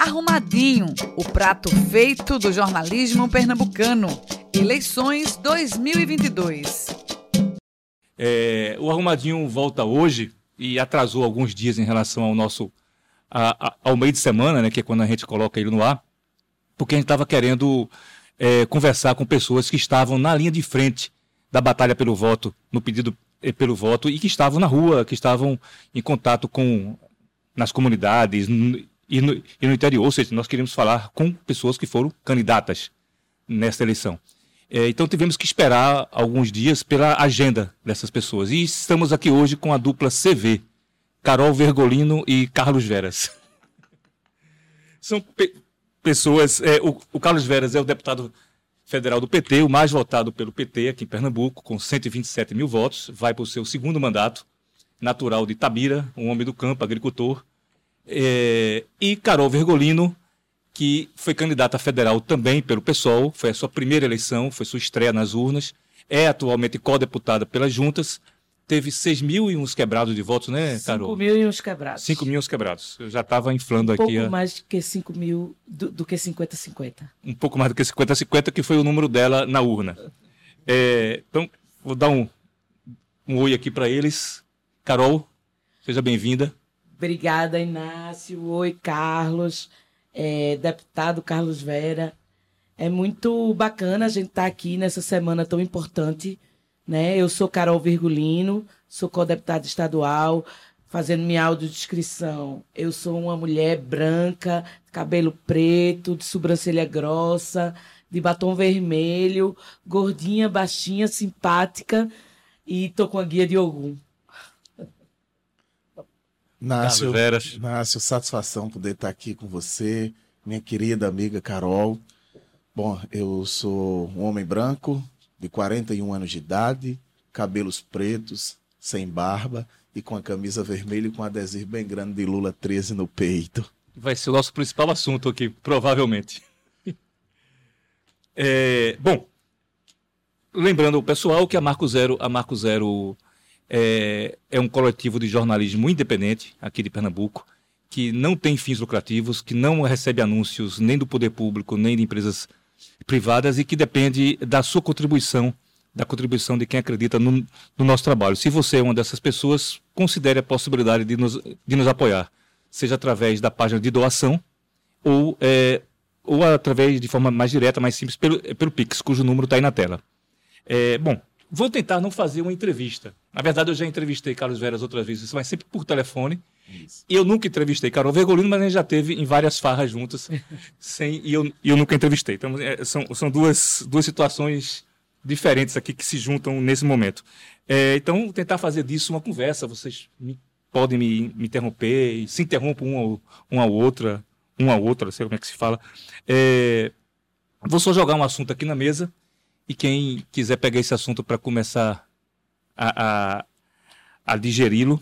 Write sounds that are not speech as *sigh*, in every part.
Arrumadinho, o prato feito do jornalismo pernambucano. Eleições 2022. É, o Arrumadinho volta hoje e atrasou alguns dias em relação ao nosso a, a, ao meio de semana, né, que é quando a gente coloca ele no ar, porque a gente estava querendo é, conversar com pessoas que estavam na linha de frente da batalha pelo voto, no pedido é, pelo voto e que estavam na rua, que estavam em contato com nas comunidades e no, e no interior, ou seja, nós queríamos falar com pessoas que foram candidatas nesta eleição. É, então tivemos que esperar alguns dias pela agenda dessas pessoas. E estamos aqui hoje com a dupla CV, Carol Vergolino e Carlos Veras. *laughs* São pe pessoas. É, o, o, Carlos Veras é o deputado federal do PT, o mais votado pelo PT aqui em Pernambuco, com 127 mil votos. Vai para o seu segundo mandato, natural de Tabira, um homem do campo, agricultor. É, e Carol Vergolino, que foi candidata federal também pelo PSOL, foi a sua primeira eleição, foi sua estreia nas urnas, é atualmente co-deputada pelas juntas, teve 6 mil e uns quebrados de votos, né, Carol? 5 mil e uns quebrados. 5 mil e uns quebrados. Eu já estava inflando um aqui. Um pouco a... mais que 5 mil, do, do que 50-50. Um pouco mais do que 50-50, que foi o número dela na urna. É, então, vou dar um, um oi aqui para eles. Carol, seja bem-vinda. Obrigada, Inácio. Oi, Carlos. É, deputado Carlos Vera. É muito bacana a gente estar tá aqui nessa semana tão importante. Né? Eu sou Carol Virgulino, sou co-deputada estadual, fazendo minha audiodescrição. Eu sou uma mulher branca, cabelo preto, de sobrancelha grossa, de batom vermelho, gordinha, baixinha, simpática e tô com a guia de Ogum. Nácio, Nácio, satisfação poder estar aqui com você, minha querida amiga Carol. Bom, eu sou um homem branco, de 41 anos de idade, cabelos pretos, sem barba e com a camisa vermelha e com um adesivo bem grande de Lula 13 no peito. Vai ser o nosso principal assunto aqui, provavelmente. *laughs* É, bom, lembrando o pessoal que a Marco Zero, a Marco Zero é, é um coletivo de jornalismo independente aqui de Pernambuco, que não tem fins lucrativos, que não recebe anúncios nem do poder público, nem de empresas privadas e que depende da sua contribuição, da contribuição de quem acredita no, no nosso trabalho. Se você é uma dessas pessoas, considere a possibilidade de nos, de nos apoiar, seja através da página de doação ou, é, ou através de forma mais direta, mais simples, pelo, pelo Pix, cujo número está aí na tela. É, bom, Vou tentar não fazer uma entrevista. Na verdade, eu já entrevistei Carlos Veras outras vezes, mas sempre por telefone. Isso. Eu nunca entrevistei Carol Vergolino, mas a gente já teve em várias farras juntas, *laughs* sem, e eu, eu nunca entrevistei. Então, é, são, são duas, duas situações diferentes aqui que se juntam nesse momento. É, então, vou tentar fazer disso uma conversa. Vocês me, podem me, me interromper, e se interrompam um ao, um ao outra, um ao outro, não sei como é que se fala. É, vou só jogar um assunto aqui na mesa e quem quiser pegar esse assunto para começar a, a, a digeri-lo,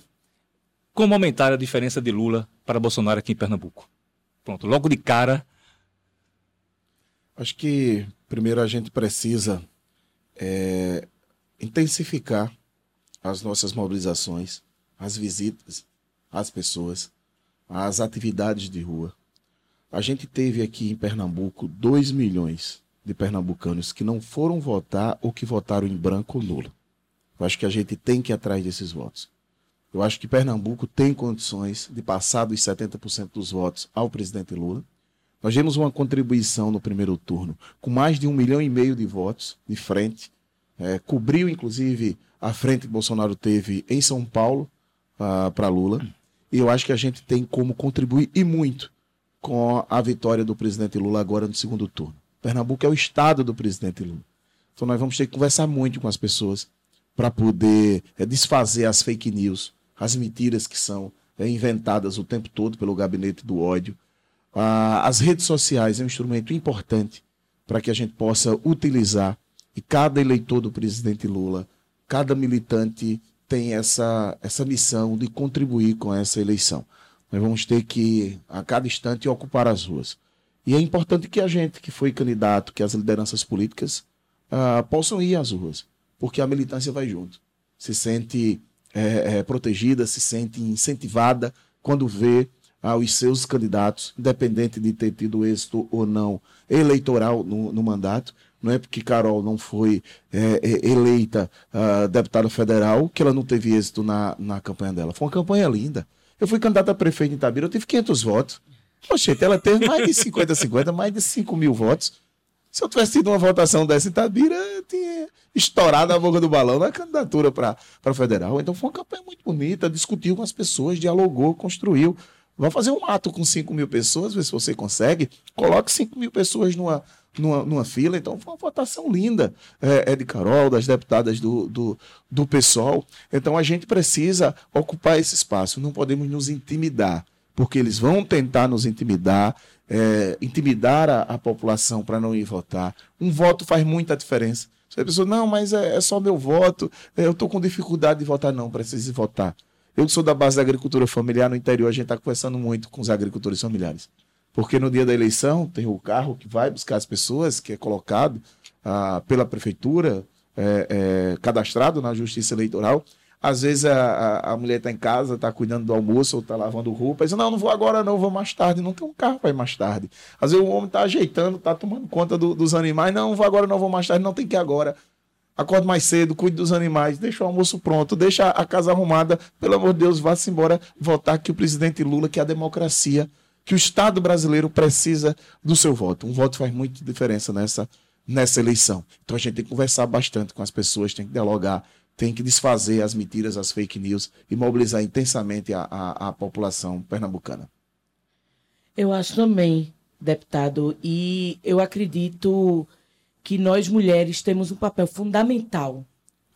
como aumentar a diferença de Lula para Bolsonaro aqui em Pernambuco? Pronto, logo de cara. Acho que primeiro a gente precisa é, intensificar as nossas mobilizações, as visitas às pessoas, as atividades de rua. A gente teve aqui em Pernambuco 2 milhões de pernambucanos que não foram votar ou que votaram em branco ou nulo. Eu acho que a gente tem que ir atrás desses votos. Eu acho que Pernambuco tem condições de passar dos 70% dos votos ao presidente Lula. Nós vimos uma contribuição no primeiro turno com mais de um milhão e meio de votos de frente. É, cobriu, inclusive, a frente que Bolsonaro teve em São Paulo uh, ah, para Lula. E eu acho que a gente tem como contribuir e muito com a vitória do presidente Lula agora no segundo turno. Pernambuco é o estado do presidente Lula. Então nós vamos ter que conversar muito com as pessoas para poder é, desfazer as fake news, as mentiras que são é, inventadas o tempo todo pelo gabinete do ódio. Ah, as redes sociais é um instrumento importante para que a gente possa utilizar e cada eleitor do presidente Lula, cada militante tem essa, essa missão de contribuir com essa eleição. Nós vamos ter que, a cada instante, ocupar as ruas. E é importante que a gente que foi candidato, que as lideranças políticas uh, possam ir às ruas, porque a militância vai junto. Se sente é, é, protegida, se sente incentivada quando vê aos seus candidatos, independente de ter tido êxito ou não eleitoral no, no mandato. Não é porque Carol não foi é, é, eleita uh, deputada federal que ela não teve êxito na, na campanha dela. Foi uma campanha linda. Eu fui candidata a prefeito em Itabira, eu tive 500 votos. Poxa, ela teve mais de 50, 50, mais de 5 mil votos. Se eu tivesse tido uma votação dessa em Itabira, eu tinha estourado a boca do balão na candidatura para federal. Então foi uma campanha muito bonita, discutiu com as pessoas, dialogou, construiu. Vai fazer um ato com 5 mil pessoas, ver se você consegue. Coloque 5 mil pessoas numa, numa, numa, fila. Então foi uma votação linda é, é de Carol, das deputadas do, do, do PSOL. Então a gente precisa ocupar esse espaço. Não podemos nos intimidar, porque eles vão tentar nos intimidar, é, intimidar a, a população para não ir votar. Um voto faz muita diferença. A pessoa, não, mas é, é só meu voto, é, eu estou com dificuldade de votar. Não, precisa votar. Eu sou da base da agricultura familiar no interior, a gente está conversando muito com os agricultores familiares. Porque no dia da eleição tem o carro que vai buscar as pessoas, que é colocado ah, pela prefeitura, é, é, cadastrado na justiça eleitoral. Às vezes a, a, mulher está em casa, está cuidando do almoço ou está lavando roupa, diz, não, não vou agora não, vou mais tarde. Não tem um carro para ir mais tarde. Às vezes o homem está ajeitando, está tomando conta do, dos animais, não, não vou agora não, vou mais tarde, não tem que ir agora acorde mais cedo, cuide dos animais, deixa o almoço pronto, deixa a casa arrumada. Pelo amor de Deus, vá-se embora votar que o presidente Lula, que a democracia, que o Estado brasileiro precisa do seu voto. Um voto faz muita diferença nessa, nessa eleição. Então a gente tem que conversar bastante com as pessoas, tem que dialogar, tem que desfazer as mentiras, as fake news e mobilizar intensamente a, a, a população pernambucana. Eu acho também, deputado, e eu acredito que nós mulheres temos um papel fundamental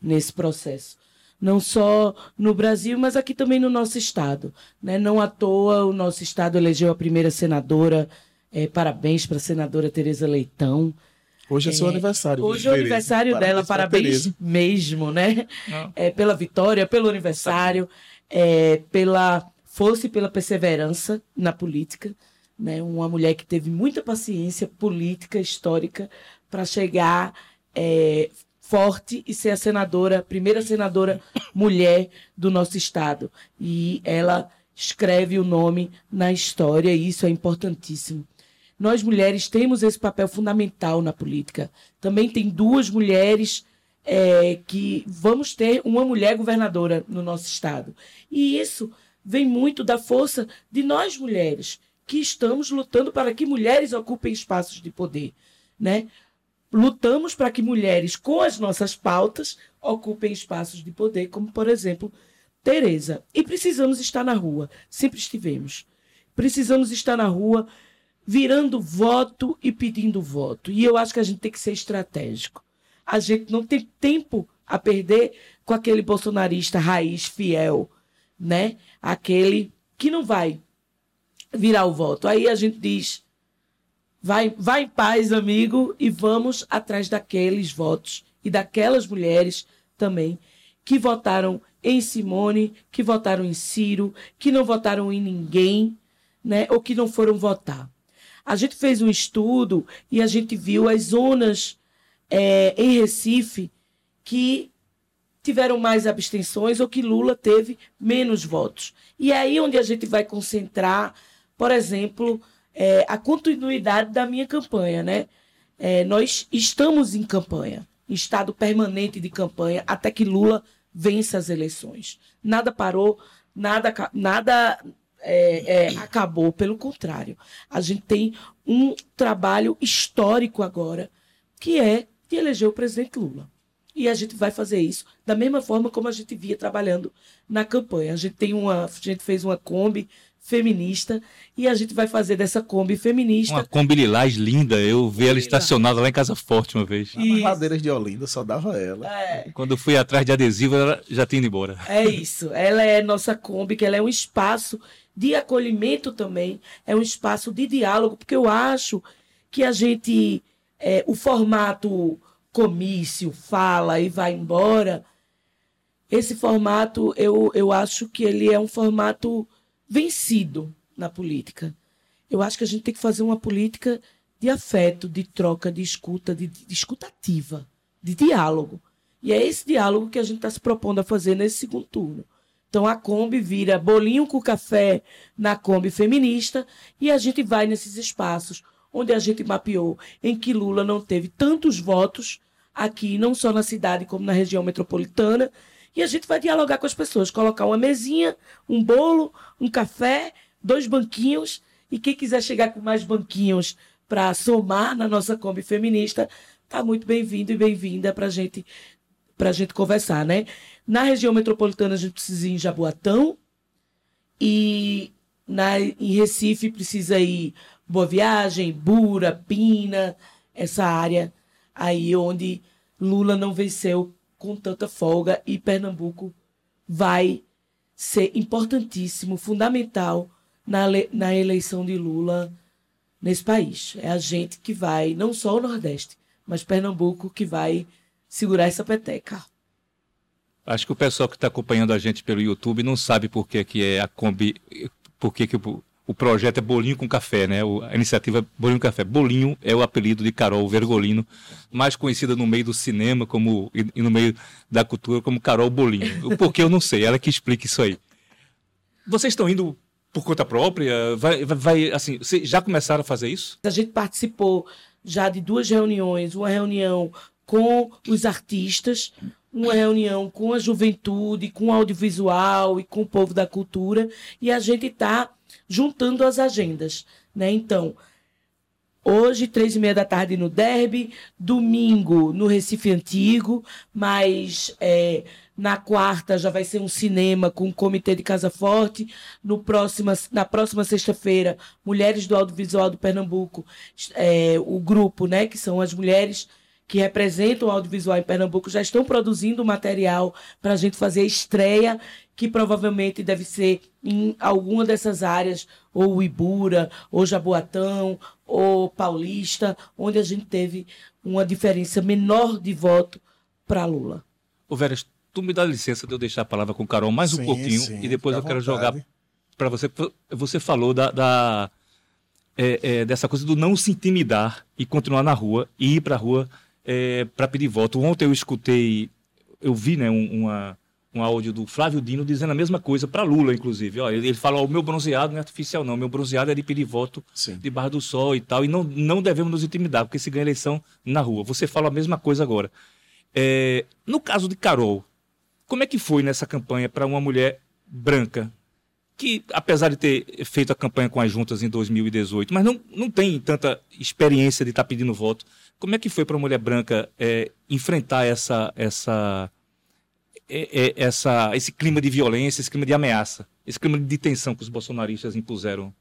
nesse processo. Não só no Brasil, mas aqui também no nosso estado. Né? Não à toa o nosso estado elegeu a primeira senadora. É, parabéns para a senadora Tereza Leitão. Hoje é seu é, aniversário. Hoje é o aniversário parabéns dela, parabéns mesmo, né? É, pela vitória, pelo aniversário, é, pela força e pela perseverança na política. Né? Uma mulher que teve muita paciência política, histórica, para chegar é, forte e ser a senadora, primeira senadora *coughs* mulher do nosso estado. E ela escreve o nome na história e isso é importantíssimo. Nós mulheres temos esse papel fundamental na política. Também tem duas mulheres é, que vamos ter uma mulher governadora no nosso estado. E isso vem muito da força de nós mulheres que estamos lutando para que mulheres ocupem espaços de poder, né? lutamos para que mulheres com as nossas pautas ocupem espaços de poder, como, por exemplo, Tereza. E precisamos estar na rua. Sempre estivemos. Precisamos estar na rua virando voto e pedindo voto. E eu acho que a gente tem que ser estratégico. A gente não tem tempo a perder com aquele bolsonarista raiz fiel, né? Aquele que não vai virar o voto. Aí a gente diz: Vai, vai em paz, amigo, e vamos atrás daqueles votos e daquelas mulheres também que votaram em Simone, que votaram em Ciro, que não votaram em ninguém, né, ou que não foram votar. A gente fez um estudo e a gente viu as zonas é, em Recife que tiveram mais abstenções ou que Lula teve menos votos. E é aí onde a gente vai concentrar, por exemplo, é, a continuidade da minha campanha, né? É, nós estamos em campanha, em estado permanente de campanha, até que Lula vença as eleições. Nada parou, nada, nada é, é, acabou, pelo contrário. A gente tem um trabalho histórico agora, que é de eleger o presidente Lula. E a gente vai fazer isso da mesma forma como a gente via trabalhando na campanha. A gente tem uma, a gente fez uma Kombi feminista e a gente vai fazer dessa Kombi feminista. Uma Kombi lilás linda, eu vi ela estacionada lá em Casa Forte uma vez. As madeiras de Olinda só dava ela. É. Quando eu fui atrás de adesivo, ela já tinha ido embora. É isso. Ela é nossa Kombi, que ela é um espaço de acolhimento também, é um espaço de diálogo, porque eu acho que a gente, é, o formato comício, fala e vai embora, esse formato, eu, eu acho que ele é um formato vencido na política. Eu acho que a gente tem que fazer uma política de afeto, de troca, de escuta, de, de escutativa, de diálogo. E é esse diálogo que a gente está se propondo a fazer nesse segundo turno. Então a Kombi vira bolinho com café na Kombi feminista e a gente vai nesses espaços onde a gente mapeou em que Lula não teve tantos votos aqui, não só na cidade como na região metropolitana, e a gente vai dialogar com as pessoas, colocar uma mesinha, um bolo, um café, dois banquinhos, e quem quiser chegar com mais banquinhos para somar na nossa Kombi feminista, tá muito bem-vindo e bem-vinda para gente, a gente conversar, né? Na região metropolitana a gente precisa ir em Jaboatão e na, em Recife precisa ir Boa Viagem, Bura, Pina, essa área aí onde Lula não venceu com tanta folga e Pernambuco vai ser importantíssimo, fundamental na, na eleição de Lula nesse país. É a gente que vai, não só o Nordeste, mas Pernambuco que vai segurar essa peteca. Acho que o pessoal que está acompanhando a gente pelo YouTube não sabe por que, que é a Kombi, por que, que o, o projeto é Bolinho com Café, né? O, a iniciativa é Bolinho com Café. Bolinho é o apelido de Carol Vergolino, mais conhecida no meio do cinema como e, e no meio da cultura como Carol Bolinho. O porquê eu não sei, ela que explica isso aí. Vocês estão indo por conta própria? Vai, vai, assim, vocês já começaram a fazer isso? A gente participou já de duas reuniões, uma reunião com os artistas, uma reunião com a juventude, com o audiovisual e com o povo da cultura, e a gente está juntando as agendas. Né? Então, hoje, três e meia da tarde no Derby, domingo no Recife Antigo, mas é, na quarta já vai ser um cinema com o Comitê de Casa Forte. No próxima, na próxima sexta-feira, Mulheres do Audiovisual do Pernambuco, é, o grupo, né, que são as mulheres que representam o audiovisual em Pernambuco já estão produzindo material para a gente fazer a estreia, que provavelmente deve ser em alguma dessas áreas, ou Ibura, ou Jaboatão, ou Paulista, onde a gente teve uma diferença menor de voto para Lula. Ô Veras, tu me dá licença de eu deixar a palavra com o Carol mais um sim, pouquinho sim, e depois eu quero jogar para você. Você falou da, da é, é, dessa coisa do não se intimidar e continuar na rua e ir para a rua é, para pedir voto. Ontem eu escutei, eu vi né, um, uma, um áudio do Flávio Dino dizendo a mesma coisa para Lula, inclusive. Ó, ele, ele fala: o meu bronzeado não é artificial, não. O meu bronzeado é de pedir voto Sim. de Barra do Sol e tal. E não, não devemos nos intimidar, porque se ganha eleição na rua. Você fala a mesma coisa agora. É, no caso de Carol, como é que foi nessa campanha para uma mulher branca? Que, apesar de ter feito a campanha com as juntas em 2018, mas não, não tem tanta experiência de estar tá pedindo voto. Como é que foi para uma mulher branca é, enfrentar essa, essa, é, é, essa, esse clima de violência, esse clima de ameaça, esse clima de tensão que os bolsonaristas impuseram?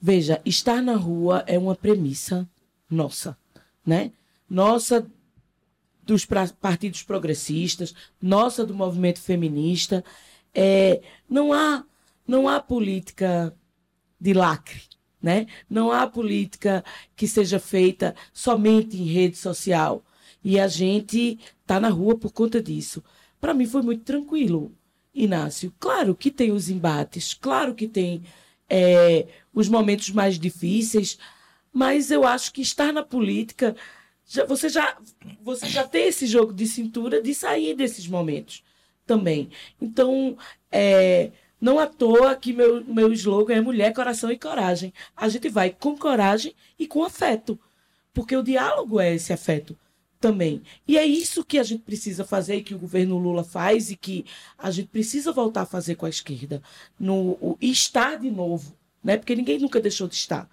Veja, estar na rua é uma premissa nossa, né? Nossa dos partidos progressistas, nossa do movimento feminista. É, não há não há política de lacre, né? Não há política que seja feita somente em rede social. E a gente está na rua por conta disso. Para mim foi muito tranquilo, Inácio. Claro que tem os embates, claro que tem é, os momentos mais difíceis, mas eu acho que estar na política, já, você, já, você já tem esse jogo de cintura de sair desses momentos também. Então, é, não à toa que meu, meu slogan é mulher, coração e coragem. A gente vai com coragem e com afeto. Porque o diálogo é esse afeto também. E é isso que a gente precisa fazer, que o governo Lula faz e que a gente precisa voltar a fazer com a esquerda. No, o, estar de novo. Né? Porque ninguém nunca deixou de estar.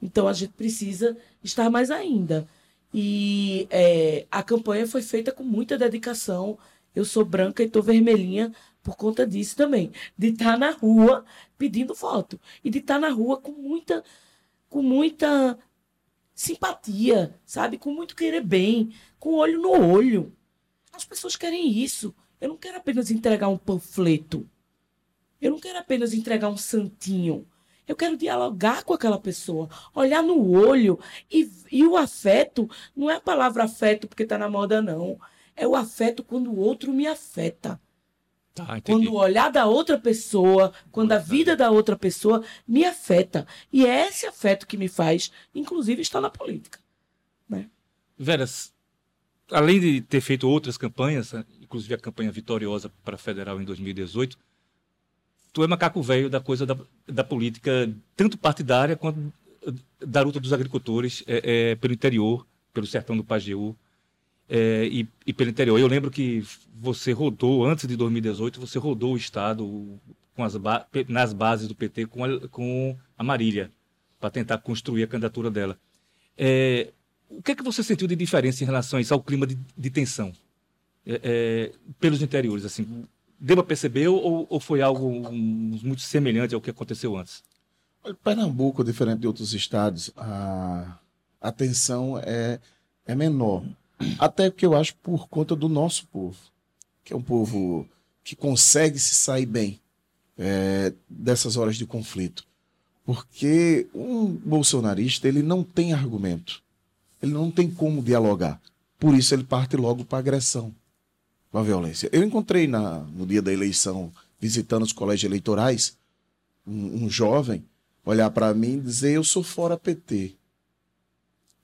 Então a gente precisa estar mais ainda. E é, a campanha foi feita com muita dedicação. Eu sou branca e estou vermelhinha por conta disso também, de estar tá na rua pedindo voto e de estar tá na rua com muita com muita simpatia, sabe? Com muito querer bem, com olho no olho. As pessoas querem isso. Eu não quero apenas entregar um panfleto. Eu não quero apenas entregar um santinho. Eu quero dialogar com aquela pessoa, olhar no olho. E, e o afeto não é a palavra afeto porque está na moda, não. É o afeto quando o outro me afeta. Tá, quando o olhar da outra pessoa, quando a vida da outra pessoa me afeta. E é esse afeto que me faz, inclusive, estar na política. Né? Veras, além de ter feito outras campanhas, inclusive a campanha vitoriosa para a federal em 2018, tu é macaco velho da coisa da, da política, tanto partidária quanto da luta dos agricultores é, é, pelo interior, pelo sertão do Pajeú é, e, e, pelo interior. Eu lembro que você rodou, antes de 2018, você rodou o Estado com as ba nas bases do PT com a, com a Marília, para tentar construir a candidatura dela. É, o que é que você sentiu de diferença em relação a isso, ao clima de, de tensão é, é, pelos interiores? Assim, deu para perceber ou, ou, foi algo muito semelhante ao que aconteceu antes? Pernambuco, diferente de outros estados, a, a tensão é, é menor. Até porque eu acho por conta do nosso povo, que é um povo que consegue se sair bem é, dessas horas de conflito. Porque um bolsonarista ele não tem argumento, ele não tem como dialogar. Por isso ele parte logo para a agressão, para violência. Eu encontrei na, no dia da eleição, visitando os colégios eleitorais, um, um jovem olhar para mim e dizer: Eu sou fora PT.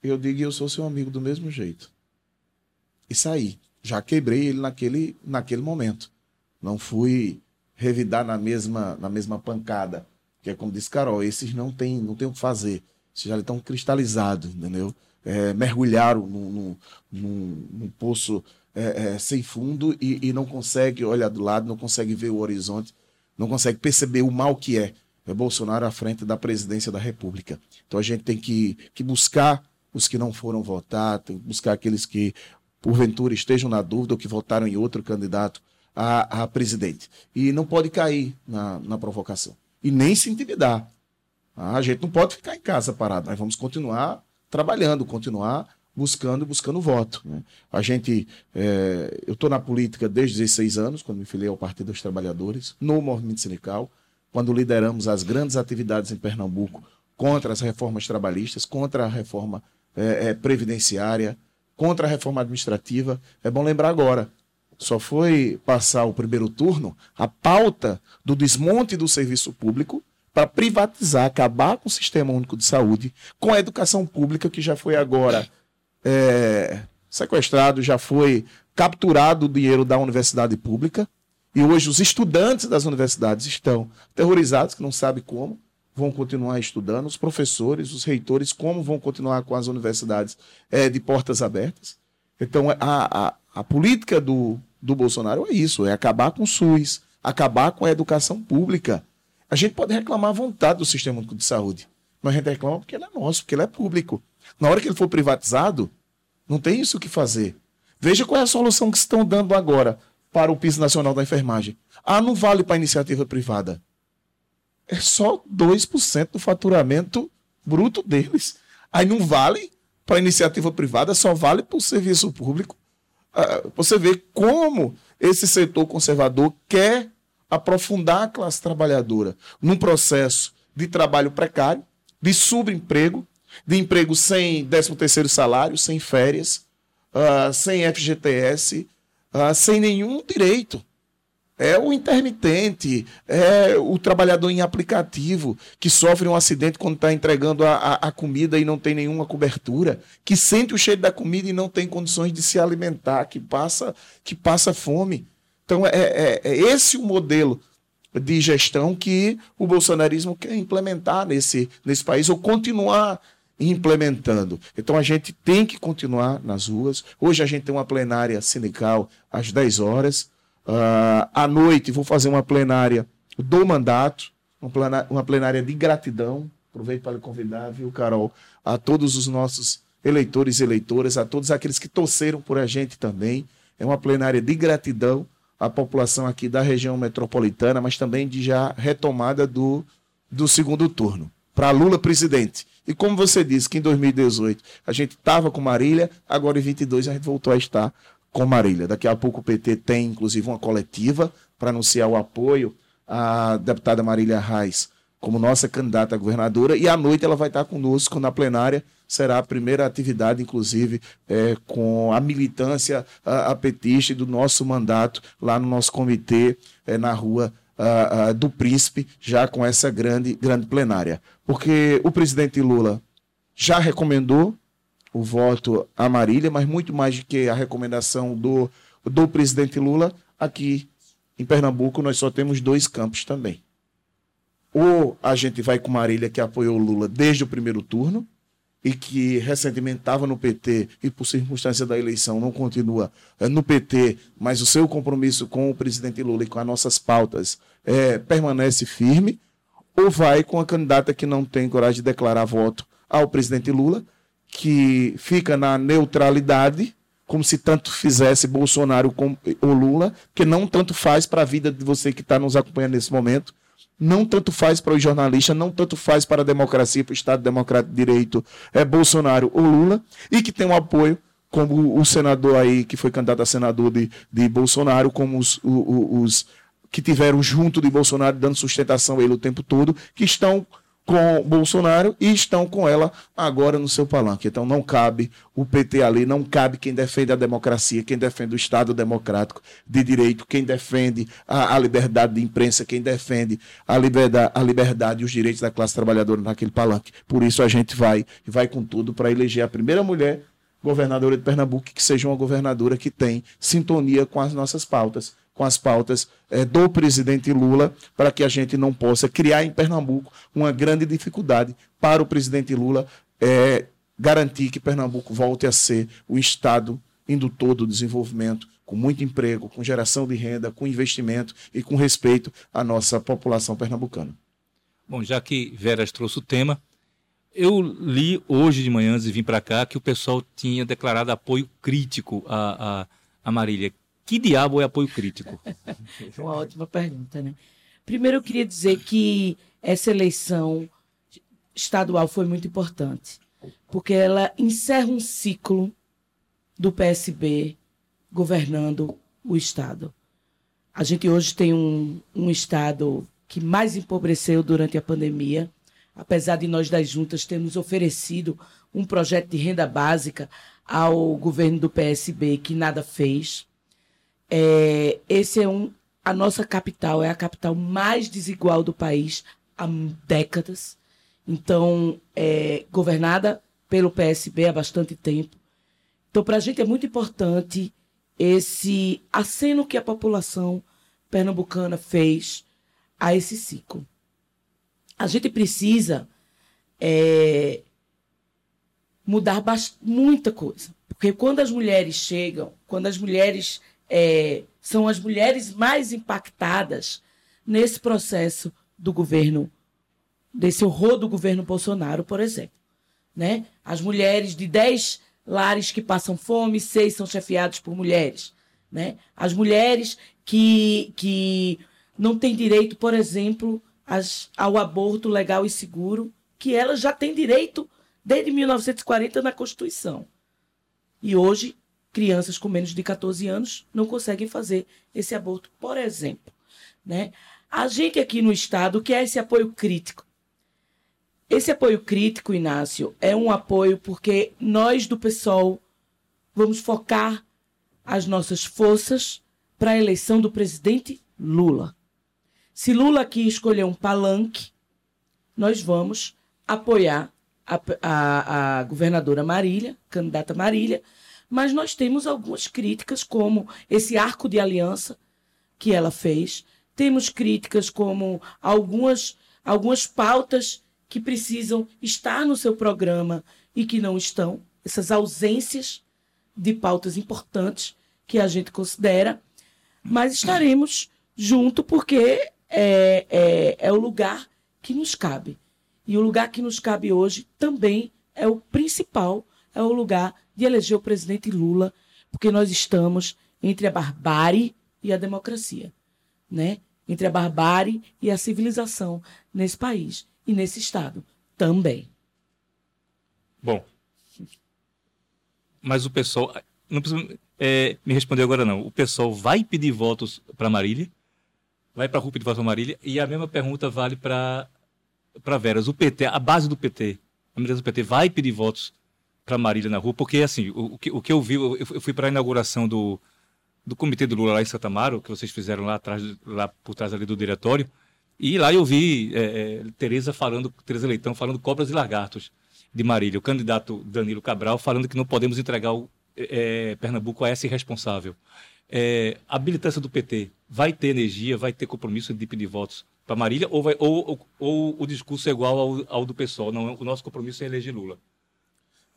Eu digo: Eu sou seu amigo do mesmo jeito. E saí. Já quebrei ele naquele, naquele momento. Não fui revidar na mesma, na mesma pancada. Que é como disse Carol, esses não tem, não tem o que fazer. Esses já estão cristalizados, entendeu? É, mergulharam num, num, num poço é, é, sem fundo e, e, não consegue olhar do lado, não consegue ver o horizonte, não consegue perceber o mal que é. É Bolsonaro à frente da presidência da República. Então a gente tem que, que buscar os que não foram votar, tem que buscar aqueles que porventura estejam na dúvida ou que votaram em outro candidato a, a presidente. E não pode cair na, na provocação. E nem se intimidar. Ah, a gente não pode ficar em casa parado. Nós vamos continuar trabalhando, continuar buscando buscando voto. Né? A gente, é, eu estou na política desde 16 anos, quando me filiei ao Partido dos Trabalhadores, no movimento sindical, quando lideramos as grandes atividades em Pernambuco contra as reformas trabalhistas, contra a reforma é, é, previdenciária, contra a reforma administrativa. É bom lembrar agora, só foi passar o primeiro turno a pauta do desmonte do serviço público para privatizar, acabar com o Sistema Único de Saúde, com a educação pública, que já foi agora é, sequestrado, já foi capturado o dinheiro da universidade pública. E hoje os estudantes das universidades estão terrorizados, que não sabem como vão continuar estudando, os professores, os reitores, como vão continuar com as universidades é, de portas abertas. Então, a, a, a política do, do Bolsonaro é isso: é acabar com o SUS, acabar com a educação pública. A gente pode reclamar à vontade do Sistema de Saúde, mas a gente reclama porque ele é nosso, porque ele é público. Na hora que ele for privatizado, não tem isso que fazer. Veja qual é a solução que estão dando agora para o piso nacional da enfermagem. Ah, não vale para iniciativa privada. É só 2% do faturamento bruto deles. Aí não vale para iniciativa privada, só vale para o serviço público. Ah, você vê como esse setor conservador quer aprofundar a classe trabalhadora num processo de trabalho precário, de subemprego, de emprego sem 13 terceiro salário, sem férias, uh, sem FGTS, ah, sem nenhum direito é o intermitente, é o trabalhador em aplicativo que sofre um acidente quando está entregando a, a, a, comida e não tem nenhuma cobertura, que sente o cheiro da comida e não tem condições de se alimentar, que passa, que passa fome. Então é, é, é esse o modelo de gestão que o bolsonarismo quer implementar nesse, nesse país ou continuar implementando. Então a gente tem que continuar nas ruas. Hoje a gente tem uma plenária sindical às 10 horas. Uh, à noite vou fazer uma plenária do mandato, uma plenária, de gratidão. Aproveito para lhe convidar, viu, Carol, a todos os nossos eleitores e eleitoras, a todos aqueles que torceram por a gente também. É uma plenária de gratidão à população aqui da região metropolitana, mas também de já retomada do, do segundo turno. Para Lula presidente. E como você disse que em 2018 a gente estava com Marília, agora em 22 a gente voltou a estar com Marília. Daqui a pouco o PT tem, inclusive, uma coletiva para anunciar o apoio à deputada Marília Reis como nossa candidata a governadora. E à noite ela vai estar conosco na plenária. Será a primeira atividade, inclusive, é, com a militância a, petista do nosso mandato lá no nosso comitê, é, na rua do Príncipe, já com essa grande, grande plenária. Porque o presidente Lula já recomendou o voto a Marília, mas muito mais do que a recomendação do, do presidente Lula, aqui em Pernambuco nós só temos dois campos também. Ou a gente vai com Marília, que apoiou Lula desde o primeiro turno, e que recentemente estava no PT e por circunstância da eleição não continua é, no PT, mas o seu compromisso com o presidente Lula e com as nossas pautas é, permanece firme, ou vai com a candidata que não tem coragem de declarar voto ao presidente Lula, que fica na neutralidade, como se tanto fizesse Bolsonaro ou Lula, que não tanto faz para a vida de você que está nos acompanhando nesse momento, não tanto faz para os jornalistas, não tanto faz para a democracia, para o Estado Democrático de Direito, é Bolsonaro ou Lula, e que tem um apoio, como o senador aí, que foi candidato a senador de, de Bolsonaro, como os, os, os que tiveram junto de Bolsonaro, dando sustentação a ele o tempo todo, que estão com Bolsonaro e estão com ela agora no seu palanque. Então não cabe o PT ali, não cabe quem defende a democracia, quem defende o Estado democrático de direito, quem defende a, a liberdade de imprensa, quem defende a liberdade, a liberdade e os direitos da classe trabalhadora naquele palanque. Por isso a gente vai e vai com tudo para eleger a primeira mulher governadora de Pernambuco que seja uma governadora que tem sintonia com as nossas pautas com as pautas é, do presidente Lula, para que a gente não possa criar em Pernambuco uma grande dificuldade para o presidente Lula é, garantir que Pernambuco volte a ser o estado indutor do desenvolvimento, com muito emprego, com geração de renda, com investimento e com respeito à nossa população pernambucana. Bom, já que Veras trouxe o tema, eu li hoje de manhã e vim para cá que o pessoal tinha declarado apoio crítico a, a, a Marília. Que diabo é apoio crítico? *laughs* Uma ótima pergunta, né? Primeiro, eu queria dizer que essa eleição estadual foi muito importante, porque ela encerra um ciclo do PSB governando o Estado. A gente hoje tem um, um Estado que mais empobreceu durante a pandemia, apesar de nós das juntas termos oferecido um projeto de renda básica ao governo do PSB que nada fez. É, esse é um, a nossa capital é a capital mais desigual do país há décadas. Então, é governada pelo PSB há bastante tempo. Então, para a gente é muito importante esse aceno que a população pernambucana fez a esse ciclo. A gente precisa é, mudar muita coisa. Porque quando as mulheres chegam, quando as mulheres é, são as mulheres mais impactadas nesse processo do governo, desse horror do governo Bolsonaro, por exemplo. Né? As mulheres de 10 lares que passam fome, seis são chefiados por mulheres. Né? As mulheres que, que não têm direito, por exemplo, as, ao aborto legal e seguro, que elas já têm direito desde 1940 na Constituição. E hoje crianças com menos de 14 anos não conseguem fazer esse aborto, por exemplo. Né? A gente aqui no Estado quer esse apoio crítico. Esse apoio crítico, Inácio, é um apoio porque nós do PSOL vamos focar as nossas forças para a eleição do presidente Lula. Se Lula aqui escolher um palanque, nós vamos apoiar a, a, a governadora Marília, candidata Marília, mas nós temos algumas críticas, como esse arco de aliança que ela fez. Temos críticas como algumas, algumas pautas que precisam estar no seu programa e que não estão, essas ausências de pautas importantes que a gente considera, mas estaremos junto porque é, é, é o lugar que nos cabe. E o lugar que nos cabe hoje também é o principal, é o lugar de eleger o presidente Lula, porque nós estamos entre a barbárie e a democracia, né? Entre a barbárie e a civilização nesse país e nesse estado também. Bom, mas o pessoal não precisa é, me responder agora não. O pessoal vai pedir votos para Marília, vai para a rua pedir votos para Marília e a mesma pergunta vale para para Veras. O PT, a base do PT, a militância do PT vai pedir votos para Marília na rua, porque assim, o, o, que, o que eu vi, eu, eu fui para a inauguração do, do comitê do Lula lá em Santa Amaro, que vocês fizeram lá atrás, lá por trás ali do diretório, e lá eu vi é, é, Tereza falando, Tereza Leitão falando cobras e lagartos. de Marília, o candidato Danilo Cabral, falando que não podemos entregar o, é, Pernambuco a esse irresponsável. É, a militância do PT vai ter energia, vai ter compromisso de pedir votos para Marília ou, vai, ou, ou, ou, o discurso é igual ao, ao do PSOL? Não, o nosso compromisso é eleger Lula.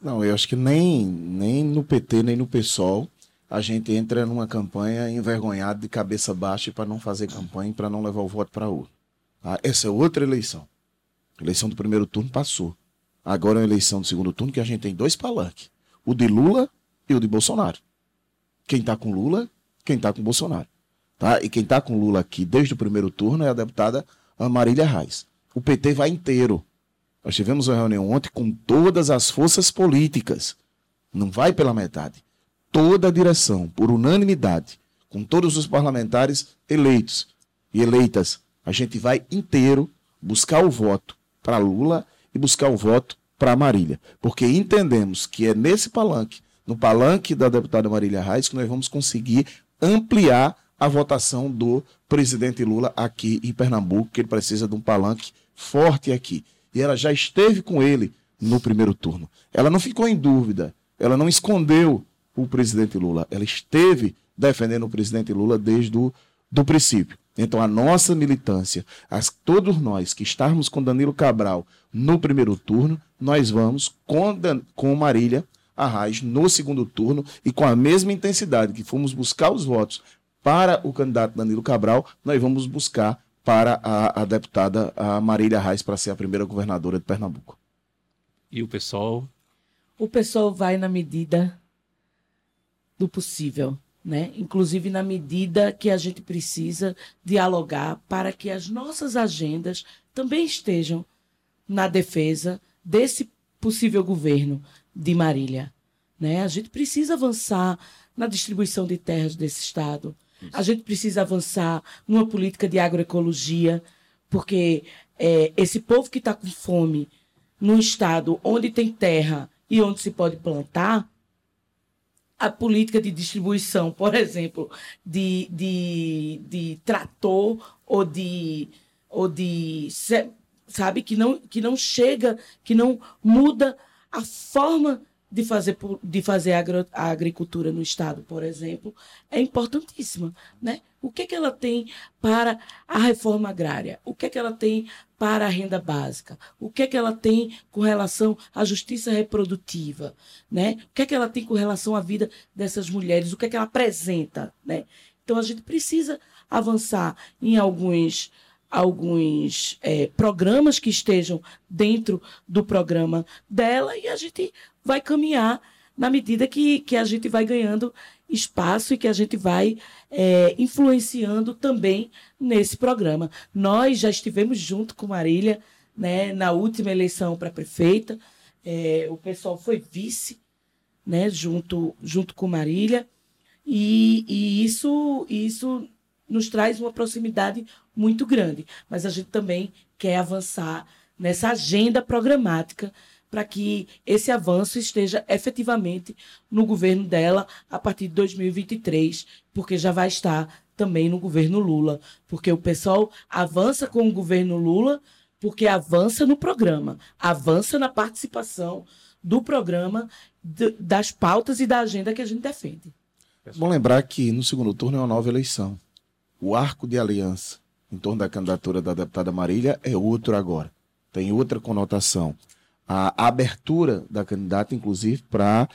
Não, eu acho que nem, nem no PT, nem no PSOL a gente entra numa campanha envergonhado de cabeça baixa para não fazer campanha, para não levar o voto para urna. Tá? Essa é outra eleição. A eleição do primeiro turno passou. Agora é a eleição do segundo turno que a gente tem dois palanques. O de Lula e o de Bolsonaro. Quem está com Lula, quem está com Bolsonaro. Tá? E quem está com Lula aqui desde o primeiro turno é a deputada Marília Reis. O PT vai inteiro. Nós tivemos uma reunião ontem com todas as forças políticas. Não vai pela metade. Toda a direção, por unanimidade, com todos os parlamentares eleitos e eleitas, a gente vai inteiro buscar o voto para Lula e buscar o voto para Marília. Porque entendemos que é nesse palanque, no palanque da deputada Marília Reis, que nós vamos conseguir ampliar a votação do presidente Lula aqui em Pernambuco, que ele precisa de um palanque forte aqui e ela já esteve com ele no primeiro turno. Ela não ficou em dúvida, ela não escondeu o presidente Lula, ela esteve defendendo o presidente Lula desde o do princípio. Então, a nossa militância, as, todos nós que estamos com Danilo Cabral no primeiro turno, nós vamos com, Dan, com Marília Arraes no segundo turno e com a mesma intensidade que fomos buscar os votos para o candidato Danilo Cabral, nós vamos buscar para a, a deputada a Marília Reis para ser a primeira governadora de Pernambuco. E o pessoal? O pessoal vai na medida do possível, né? Inclusive na medida que a gente precisa dialogar para que as nossas agendas também estejam na defesa desse possível governo de Marília, né? A gente precisa avançar na distribuição de terras desse estado, a gente precisa avançar numa política de agroecologia, porque é, esse povo que está com fome num estado onde tem terra e onde se pode plantar, a política de distribuição, por exemplo, de, de, de trator ou de, ou de sabe que não que não chega, que não muda a forma de fazer, de fazer a agricultura no Estado, por exemplo, é importantíssima. Né? O que, é que ela tem para a reforma agrária? O que, é que ela tem para a renda básica? O que, é que ela tem com relação à justiça reprodutiva? Né? O que, é que ela tem com relação à vida dessas mulheres? O que, é que ela apresenta? Né? Então, a gente precisa avançar em alguns alguns é, programas que estejam dentro do programa dela e a gente vai caminhar na medida que, que a gente vai ganhando espaço e que a gente vai é, influenciando também nesse programa. Nós já estivemos junto com Marília né, na última eleição para prefeita. É, o pessoal foi vice né, junto, junto com Marília. E, e isso, isso nos traz uma proximidade muito grande. Mas a gente também quer avançar nessa agenda programática para que esse avanço esteja efetivamente no governo dela a partir de 2023, porque já vai estar também no governo Lula, porque o pessoal avança com o governo Lula porque avança no programa, avança na participação do programa, das pautas e da agenda que a gente defende. Bom lembrar que no segundo turno é uma nova eleição. O arco de aliança em torno da candidatura da deputada Marília é outro agora. Tem outra conotação a abertura da candidata, inclusive, para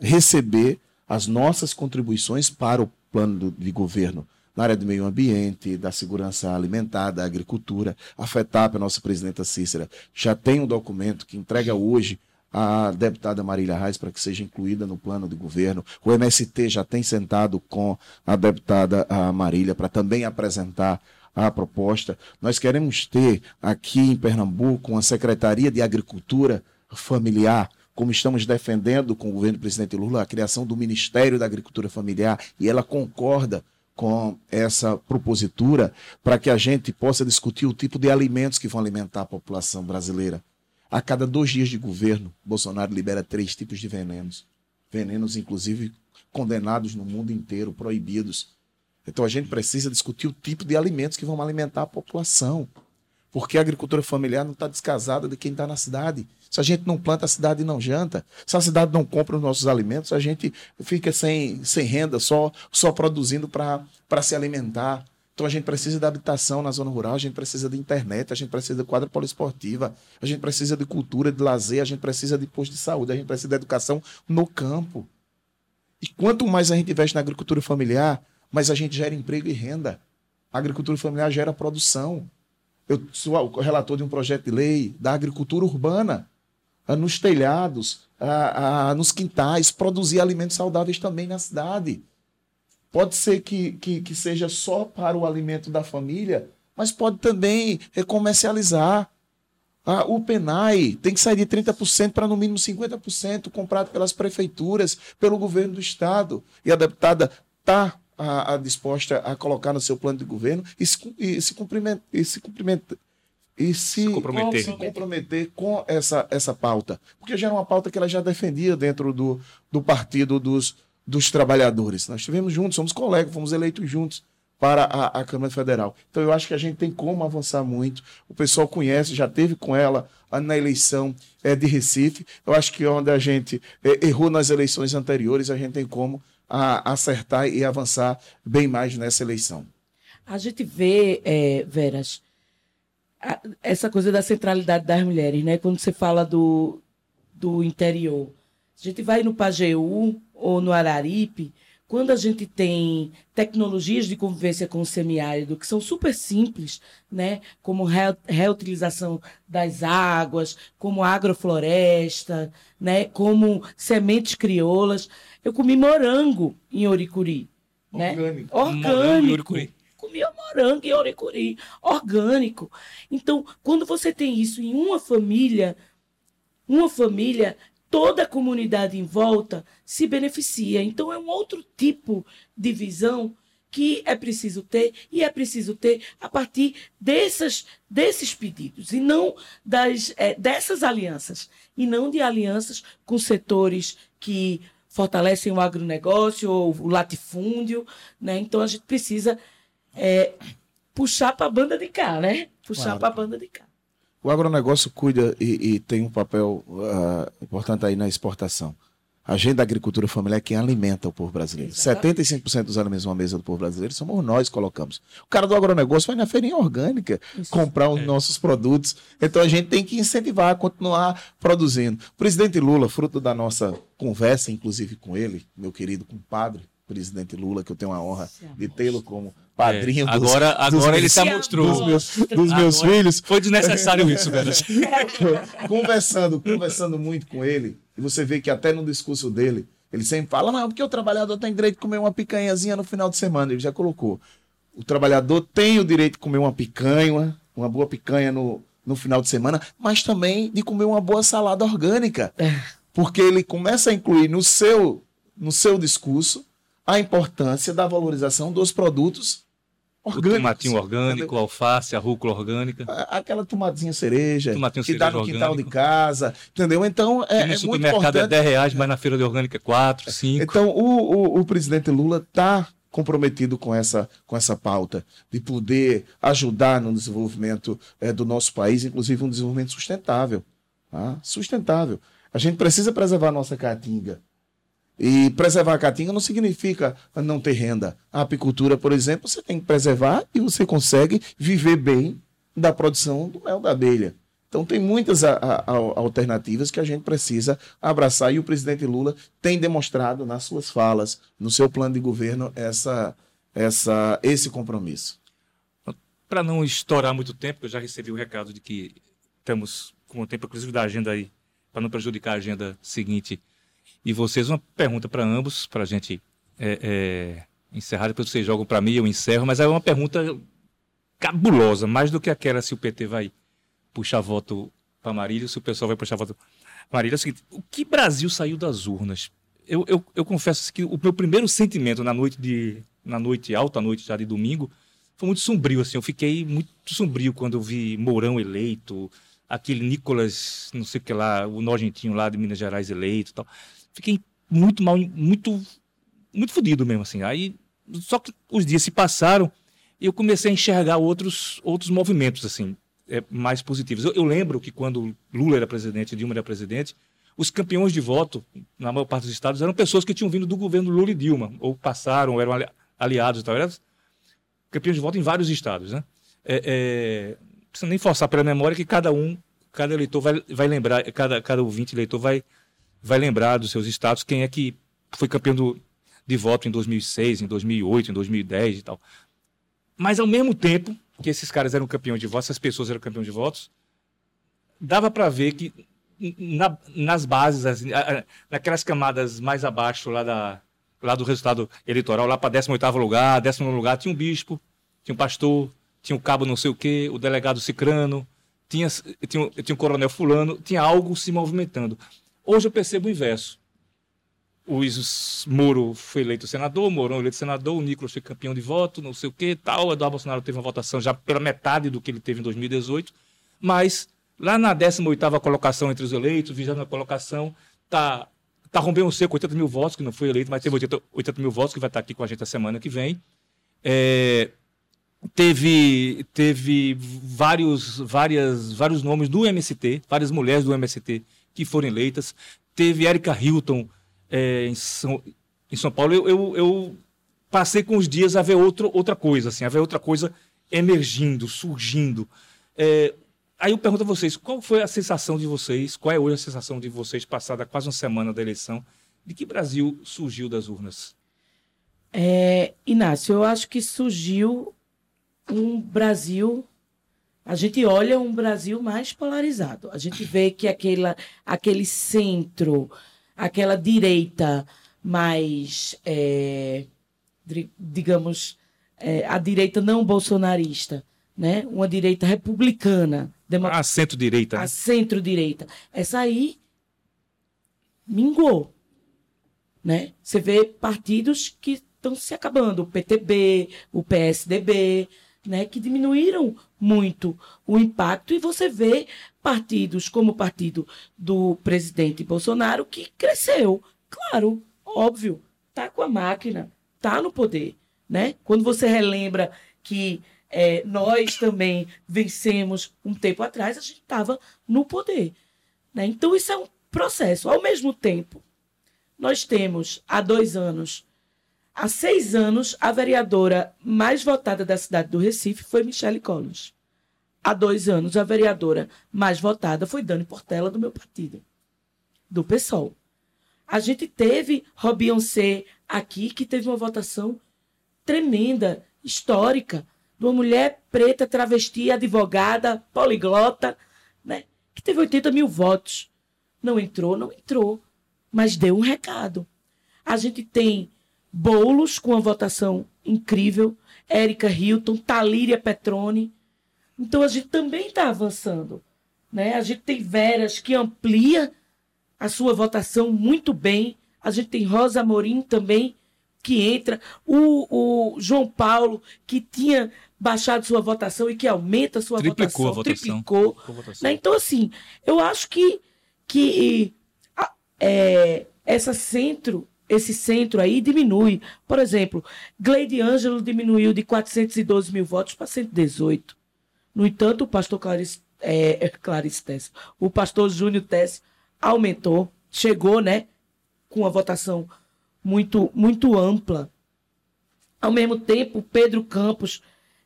receber as nossas contribuições para o plano de governo na área do meio ambiente, da segurança alimentar, da agricultura. A FETAP, a nossa presidenta Cícera, já tem um documento que entrega hoje a deputada Marília Reis para que seja incluída no plano de governo. O MST já tem sentado com a deputada Marília para também apresentar a proposta. Nós queremos ter aqui em Pernambuco uma Secretaria de Agricultura Familiar, como estamos defendendo com o governo do presidente Lula, a criação do Ministério da Agricultura Familiar, e ela concorda com essa propositura para que a gente possa discutir o tipo de alimentos que vão alimentar a população brasileira. A cada dois dias de governo, Bolsonaro libera três tipos de venenos. Venenos, inclusive, condenados no mundo inteiro, proibidos. Então a gente precisa discutir o tipo de alimentos que vão alimentar a população. Porque a agricultura familiar não está descasada de quem está na cidade. Se a gente não planta, a cidade não janta. Se a cidade não compra os nossos alimentos, a gente fica sem, sem renda, só, só produzindo para se alimentar. Então a gente precisa de habitação na zona rural, a gente precisa de internet, a gente precisa de quadra poliesportiva, a gente precisa de cultura, de lazer, a gente precisa de posto de saúde, a gente precisa de educação no campo. E quanto mais a gente investe na agricultura familiar, mais a gente gera emprego e renda. A agricultura familiar gera produção. Eu sou o relator de um projeto de lei da agricultura urbana, nos telhados, nos quintais, produzir alimentos saudáveis também na cidade. Pode ser que, que, que seja só para o alimento da família, mas pode também comercializar. Ah, o PENAI tem que sair de 30% para no mínimo 50% comprado pelas prefeituras, pelo governo do estado. E a deputada está a, a disposta a colocar no seu plano de governo e se, e se, cumprimenta, e se cumprimenta e se, se, comprometer. se comprometer com essa, essa pauta. Porque já era uma pauta que ela já defendia dentro do, do partido dos, dos trabalhadores. Nós estivemos juntos, somos colegas, fomos eleitos juntos para a, a, Câmara Federal. Então eu acho que a gente tem como avançar muito. O pessoal conhece, já teve com ela na eleição é, de Recife. Eu acho que onde a gente é, errou nas eleições anteriores, a gente tem como a, acertar e avançar bem mais nessa eleição. A gente vê, é, Veras, a, essa coisa da centralidade das mulheres, né? Quando você fala do, do interior. A gente vai no Pajeú ou no Araripe, quando a gente tem tecnologias de convivência com o semiárido que são super simples, né, como reutilização das águas, como agrofloresta, né, como sementes crioulas. Eu comi morango em Oricuri. Né? Orgânico. Orgânico. Comi morango em Oricuri. Orgânico. Então, quando você tem isso em uma família, uma família toda a comunidade em volta se beneficia. Então, é um outro tipo de visão que é preciso ter e é preciso ter a partir dessas, desses pedidos e não das, é, dessas alianças e não de alianças com setores que fortalecem o agronegócio ou o latifúndio, né? Então a gente precisa é, puxar para a banda de cá, né? Puxar claro. para a banda de cá. O agronegócio cuida e, e tem um papel uh, importante aí na exportação. A agenda da agricultura familiar é quem alimenta o povo brasileiro. Exatamente. 75% dos alimentos na mesa do povo brasileiro somos nós que colocamos. O cara do agronegócio vai na feirinha orgânica Isso. comprar os é. nossos produtos. Então a gente tem que incentivar a continuar produzindo. O presidente Lula, fruto da nossa conversa, inclusive com ele, meu querido compadre, presidente Lula, que eu tenho a honra de tê-lo como padrinho. É, agora dos, agora dos ele está mostrou. Dos meus, dos meus filhos. Foi desnecessário isso, velho. *laughs* conversando, conversando muito com ele, e você vê que até no discurso dele, ele sempre fala, não, porque o trabalhador tem direito de comer uma picanhazinha no final de semana. Ele já colocou. O trabalhador tem o direito de comer uma picanha, uma boa picanha no, no final de semana, mas também de comer uma boa salada orgânica. É. Porque ele começa a incluir no seu, no seu discurso a importância da valorização dos produtos O tomatinho orgânico, alface, a rúcula orgânica. Aquela tomatinha cereja tomatinho que cereja dá no orgânico. quintal de casa, entendeu? Então, é, no é muito importante. é 10 reais, mas na feira de orgânica é 4, 5. Então, o, o, o presidente Lula está comprometido com essa, com essa pauta, de poder ajudar no desenvolvimento é, do nosso país, inclusive um desenvolvimento sustentável. Tá? Sustentável. A gente precisa preservar a nossa caatinga. E preservar a caatinga não significa não ter renda. A apicultura, por exemplo, você tem que preservar e você consegue viver bem da produção do mel da abelha. Então tem muitas a, a, alternativas que a gente precisa abraçar e o presidente Lula tem demonstrado nas suas falas, no seu plano de governo, essa, essa, esse compromisso. Para não estourar muito tempo, eu já recebi o recado de que estamos com o tempo, inclusive, da agenda aí, para não prejudicar a agenda seguinte e vocês. Uma pergunta para ambos, para a gente é, é, encerrar. Depois vocês jogam para mim, eu encerro. Mas é uma pergunta cabulosa, mais do que aquela se o PT vai puxar voto para Marília, se o pessoal vai puxar voto para Marília. É o seguinte: o que Brasil saiu das urnas? Eu, eu, eu confesso que o meu primeiro sentimento na noite de na noite alta, a noite já de domingo, foi muito sombrio assim. Eu fiquei muito sombrio quando eu vi Mourão eleito, aquele Nicolas, não sei o que lá, o nojentinho lá de Minas Gerais eleito, tal fiquei muito mal, muito, muito fodido mesmo, assim. Aí, só que os dias se passaram e eu comecei a enxergar outros, outros movimentos, assim. é, mais positivas. Eu, eu, lembro que quando Lula era presidente, Dilma era presidente, os campeões de voto, na maior parte dos estados, eram pessoas que tinham vindo do governo Lula e Dilma, ou passaram, eram aliados e tal. Eram campeões de voto em vários estados. Né? É, é, precisa nem forçar pela memória que cada um, cada eleitor vai, vai lembrar, cada, cada ouvinte eleitor vai, vai lembrar dos seus estados quem é que foi campeão do, de voto em 2006, em 2008, em 2010 e tal. Mas, ao mesmo tempo que esses caras eram campeões de votos, essas pessoas eram campeões de votos, dava para ver que na, nas bases, naquelas camadas mais abaixo lá, da, lá do resultado eleitoral, lá para 18 lugar, 19 lugar, tinha um bispo, tinha um pastor, tinha um cabo não sei o quê, o delegado Cicrano, tinha, tinha, tinha um coronel fulano, tinha algo se movimentando. Hoje eu percebo o inverso o Moro foi eleito senador, Mourão eleito senador, o Nicolas foi campeão de voto, não sei o que, tal. O Eduardo Bolsonaro teve uma votação já pela metade do que ele teve em 2018, mas lá na 18ª colocação entre os eleitos, 20 colocação, tá, tá rompendo seco 80 mil votos, que não foi eleito, mas teve 80, 80 mil votos, que vai estar aqui com a gente a semana que vem. É, teve teve vários, várias, vários nomes do MST, várias mulheres do MST que foram eleitas. Teve Erika Hilton, é, em, São, em São Paulo, eu, eu, eu, passei com os dias a ver outro, outra coisa, assim, a ver outra coisa emergindo, surgindo. É, aí eu pergunto a vocês, qual foi a sensação de vocês, qual é hoje a sensação de vocês, passada quase uma semana da eleição, de que Brasil surgiu das urnas? É, Inácio, eu acho que surgiu um Brasil. A gente olha um Brasil mais polarizado. A gente vê que aquela, aquele centro aquela direita mais, é, digamos, é, a direita não bolsonarista, né? uma direita republicana. A centro-direita. Né? A centro-direita. Essa aí mingou. Né? Você vê partidos que estão se acabando, o PTB, o PSDB, né, que diminuíram muito o impacto, e você vê partidos como o partido do presidente Bolsonaro, que cresceu. Claro, óbvio, está com a máquina, está no poder. Né? Quando você relembra que é, nós também vencemos um tempo atrás, a gente estava no poder. Né? Então, isso é um processo. Ao mesmo tempo, nós temos, há dois anos, há seis anos, a vereadora mais votada da cidade do Recife foi Michele Collins há dois anos, a vereadora mais votada foi Dani Portela, do meu partido, do PSOL. A gente teve Robionce aqui, que teve uma votação tremenda, histórica, de uma mulher preta, travesti, advogada, poliglota, né? que teve 80 mil votos. Não entrou, não entrou, mas deu um recado. A gente tem Boulos com uma votação incrível, Érica Hilton, Talíria Petrone, então a gente também está avançando. Né? A gente tem Veras que amplia a sua votação muito bem. A gente tem Rosa Amorim também que entra. O, o João Paulo, que tinha baixado sua votação e que aumenta a sua triplicou votação. A votação. Triplicou. A votação. Né? Então, assim, eu acho que, que é, essa centro, esse centro aí diminui. Por exemplo, Gleide Ângelo diminuiu de 412 mil votos para 118. No entanto, o pastor Clarice, é, é, Clarice Tess, o pastor Júnior Tess aumentou, chegou, né, com uma votação muito, muito ampla. Ao mesmo tempo, Pedro Campos,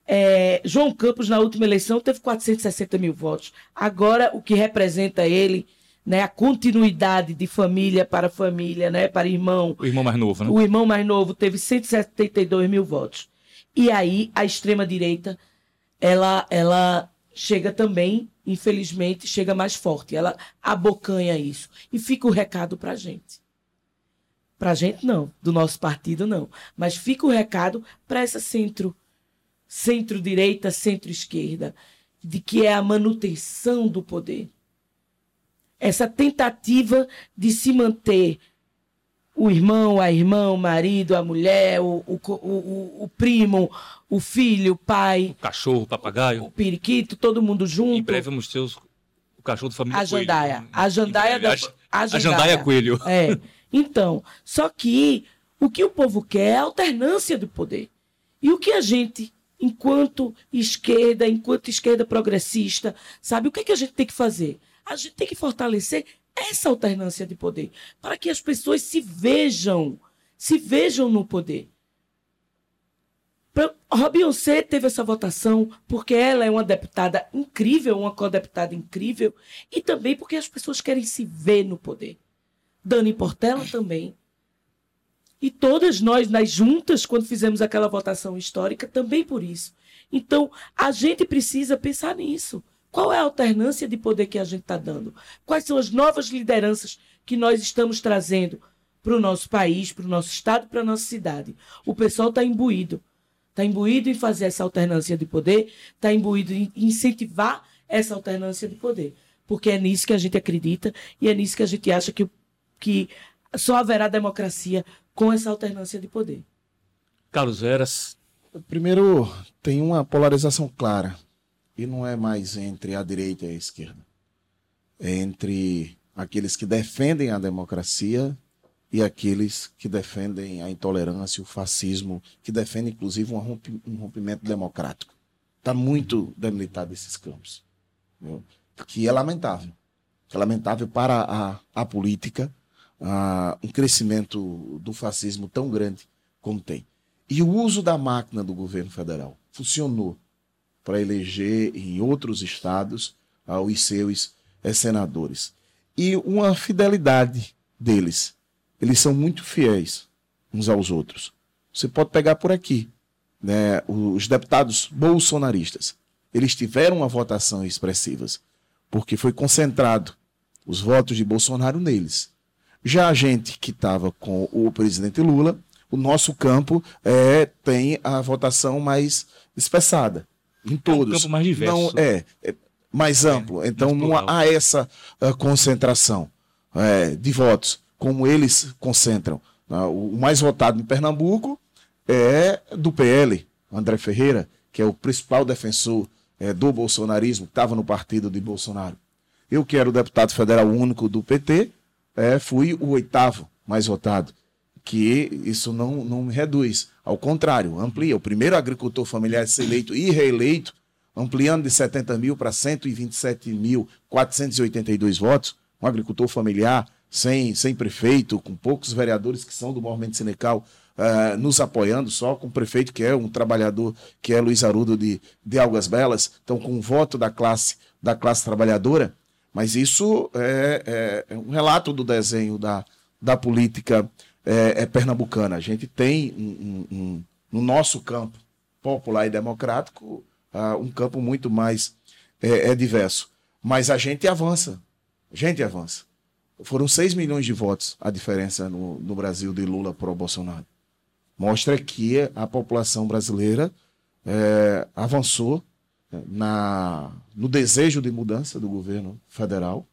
é, João Campos, na última eleição, teve 460 mil votos. Agora, o que representa ele, né, a continuidade de família para família, né, para irmão. O irmão mais novo, né? O irmão mais novo teve 172 mil votos. E aí, a extrema-direita ela, ela chega também, infelizmente, chega mais forte. Ela abocanha isso. E fica o recado para a gente. Para a gente, não. Do nosso partido, não. Mas fica o recado para essa centro, centro-direita, centro-esquerda, de que é a manutenção do poder. Essa tentativa de se manter o irmão, a irmã, o marido, a mulher, o, o, o, o primo, o filho, o pai. O cachorro, o papagaio. O periquito, todo mundo junto. Em breve vamos ter os, o cachorro da família A jandaia. Coelho. A jandaia da. A, jandaia. a jandaia coelho. É. Então, só que o que o povo quer é a alternância do poder. E o que a gente enquanto esquerda, enquanto esquerda progressista, sabe? O que, é que a gente tem que fazer? A gente tem que fortalecer essa alternância de poder para que as pessoas se vejam, se vejam no poder. A Beyoncé teve essa votação porque ela é uma deputada incrível, uma co-deputada incrível, e também porque as pessoas querem se ver no poder. Dani Portela também. E todas nós, nas juntas, quando fizemos aquela votação histórica, também por isso. Então, a gente precisa pensar nisso. Qual é a alternância de poder que a gente está dando? Quais são as novas lideranças que nós estamos trazendo para o nosso país, para o nosso estado, para a nossa cidade? O pessoal está imbuído está imbuído em fazer essa alternância de poder, está imbuído em incentivar essa alternância de poder. Porque é nisso que a gente acredita e é nisso que a gente acha que, que só haverá democracia com essa alternância de poder. Carlos Veras. Primeiro, tem uma polarização clara. E não é mais entre a direita e a esquerda. É entre aqueles que defendem a democracia e aqueles que defendem a intolerância, o fascismo, que defendem inclusive um rompimento democrático. Está muito debilitado esses campos. Viu? Que é lamentável. É lamentável para a, a política a, um crescimento do fascismo tão grande como tem. E o uso da máquina do governo federal funcionou para eleger em outros estados ah, os seus senadores. E uma fidelidade deles eles são muito fiéis uns aos outros. Você pode pegar por aqui, né, os deputados bolsonaristas. Eles tiveram uma votação expressivas, porque foi concentrado os votos de Bolsonaro neles. Já a gente que estava com o presidente Lula, o nosso campo é, tem a votação mais espessada em todos. É um campo mais diverso. Não, é, é mais é, amplo. É, então não há essa uh, concentração é, de votos como eles concentram. Né? O mais votado em Pernambuco é do PL, André Ferreira, que é o principal defensor é, do bolsonarismo, que estava no partido de Bolsonaro. Eu, que era o deputado federal único do PT, é, fui o oitavo mais votado. Que isso não, não reduz. Ao contrário, amplia. O primeiro agricultor familiar a ser eleito e reeleito, ampliando de 70 mil para 127.482 votos. Um agricultor familiar sem, sem prefeito, com poucos vereadores que são do movimento sindical uh, nos apoiando, só com o prefeito que é um trabalhador, que é Luiz Arudo de, de Algas Belas, então com o voto da classe, da classe trabalhadora. Mas isso é, é, é um relato do desenho da, da política é, é pernambucana. A gente tem um, um, um, no nosso campo popular e democrático uh, um campo muito mais é, é diverso. Mas a gente avança. A gente avança. Foram 6 milhões de votos a diferença no, no Brasil de Lula para o Bolsonaro. Mostra que a população brasileira é, avançou é, na, no desejo de mudança do governo federal.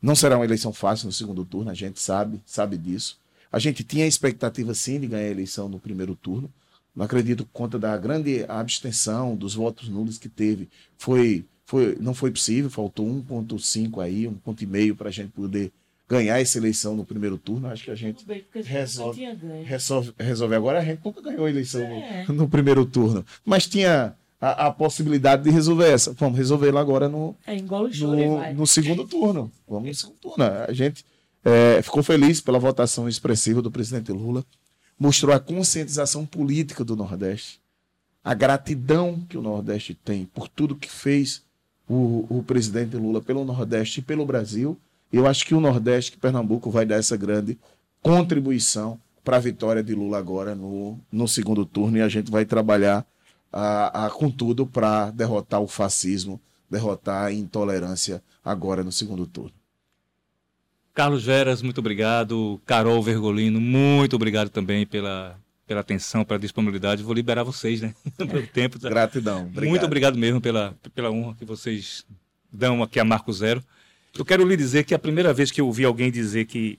Não será uma eleição fácil no segundo turno, a gente sabe, sabe disso. A gente tinha a expectativa sim de ganhar a eleição no primeiro turno. Não acredito por conta da grande abstenção dos votos nulos que teve. Foi, foi, não foi possível, faltou 1,5 aí, um ponto e meio para a gente poder ganhar essa eleição no primeiro turno, acho que a gente, bem, a gente resolve, resolve, resolve. Agora a gente nunca ganhou a eleição é. no, no, primeiro turno, mas tinha a, a, possibilidade de resolver essa. Vamos resolvê-la agora no, é, no, no, segundo turno. Vamos no segundo turno. A gente é, ficou feliz pela votação expressiva do presidente Lula, mostrou a conscientização política do Nordeste, a gratidão que o Nordeste tem por tudo que fez o, o presidente Lula pelo Nordeste e pelo Brasil. Eu acho que o Nordeste, que Pernambuco, vai dar essa grande contribuição para a vitória de Lula agora no, no segundo turno. E a gente vai trabalhar a, a, com tudo para derrotar o fascismo, derrotar a intolerância agora no segundo turno. Carlos Veras, muito obrigado. Carol Vergolino, muito obrigado também pela, pela atenção, pela disponibilidade. Vou liberar vocês, né? *laughs* Pelo tempo. Gratidão. Obrigado. Muito obrigado mesmo pela, pela honra que vocês dão aqui a Marco Zero. Eu quero lhe dizer que a primeira vez que eu ouvi alguém dizer que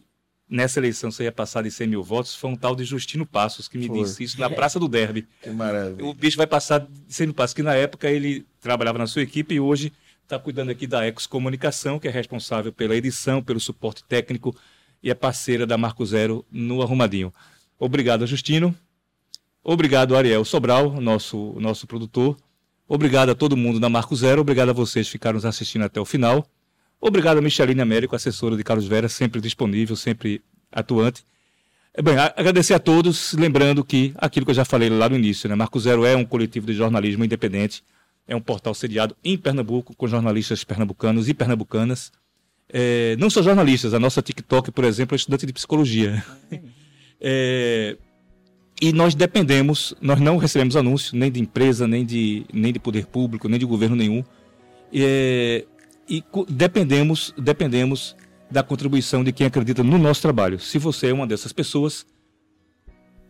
nessa eleição você ia passar de 100 mil votos foi um tal de Justino Passos que me disse isso na Praça do Derby. *laughs* Que maravilha. O bicho vai passar de 100 mil passos, que na época ele trabalhava na sua equipe e hoje está cuidando aqui da Ecos Comunicação, que é responsável pela edição, pelo suporte técnico e é parceira da Marco Zero no Arrumadinho. Obrigado, Justino. Obrigado, Ariel Sobral, nosso, nosso produtor. Obrigado a todo mundo da Marco Zero. Obrigado a vocês que ficaram nos assistindo até o final. Obrigado a Micheline Américo, assessora de Carlos Vera, sempre disponível, sempre atuante. É, bem, agradecer a todos, lembrando que aquilo que eu já falei lá no início, né? Marco Zero é um coletivo de jornalismo independente, é um portal sediado em Pernambuco, com jornalistas pernambucanos e pernambucanas. É, não só jornalistas, a nossa TikTok, por exemplo, é estudante de psicologia. É, e nós dependemos, nós não recebemos anúncio nem de empresa, nem de, nem de poder público, nem de governo nenhum. É, e dependemos, dependemos da contribuição de quem acredita no nosso trabalho. Se você é uma dessas pessoas,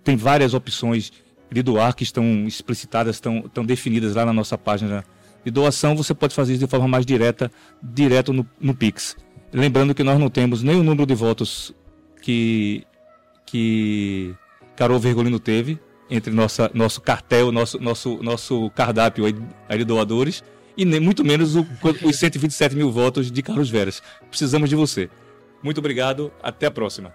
tem várias opções de doar que estão explicitadas, estão, estão definidas lá na nossa página de doação. Você pode fazer isso de forma mais direta, direto no, no Pix. Lembrando que nós não temos nem o número de votos que, que Carol Vergolino teve entre nossa, nosso cartel, nosso, nosso, nosso cardápio aí de doadores e nem muito menos o, os 127 mil votos de Carlos Veras. Precisamos de você. Muito obrigado, até a próxima.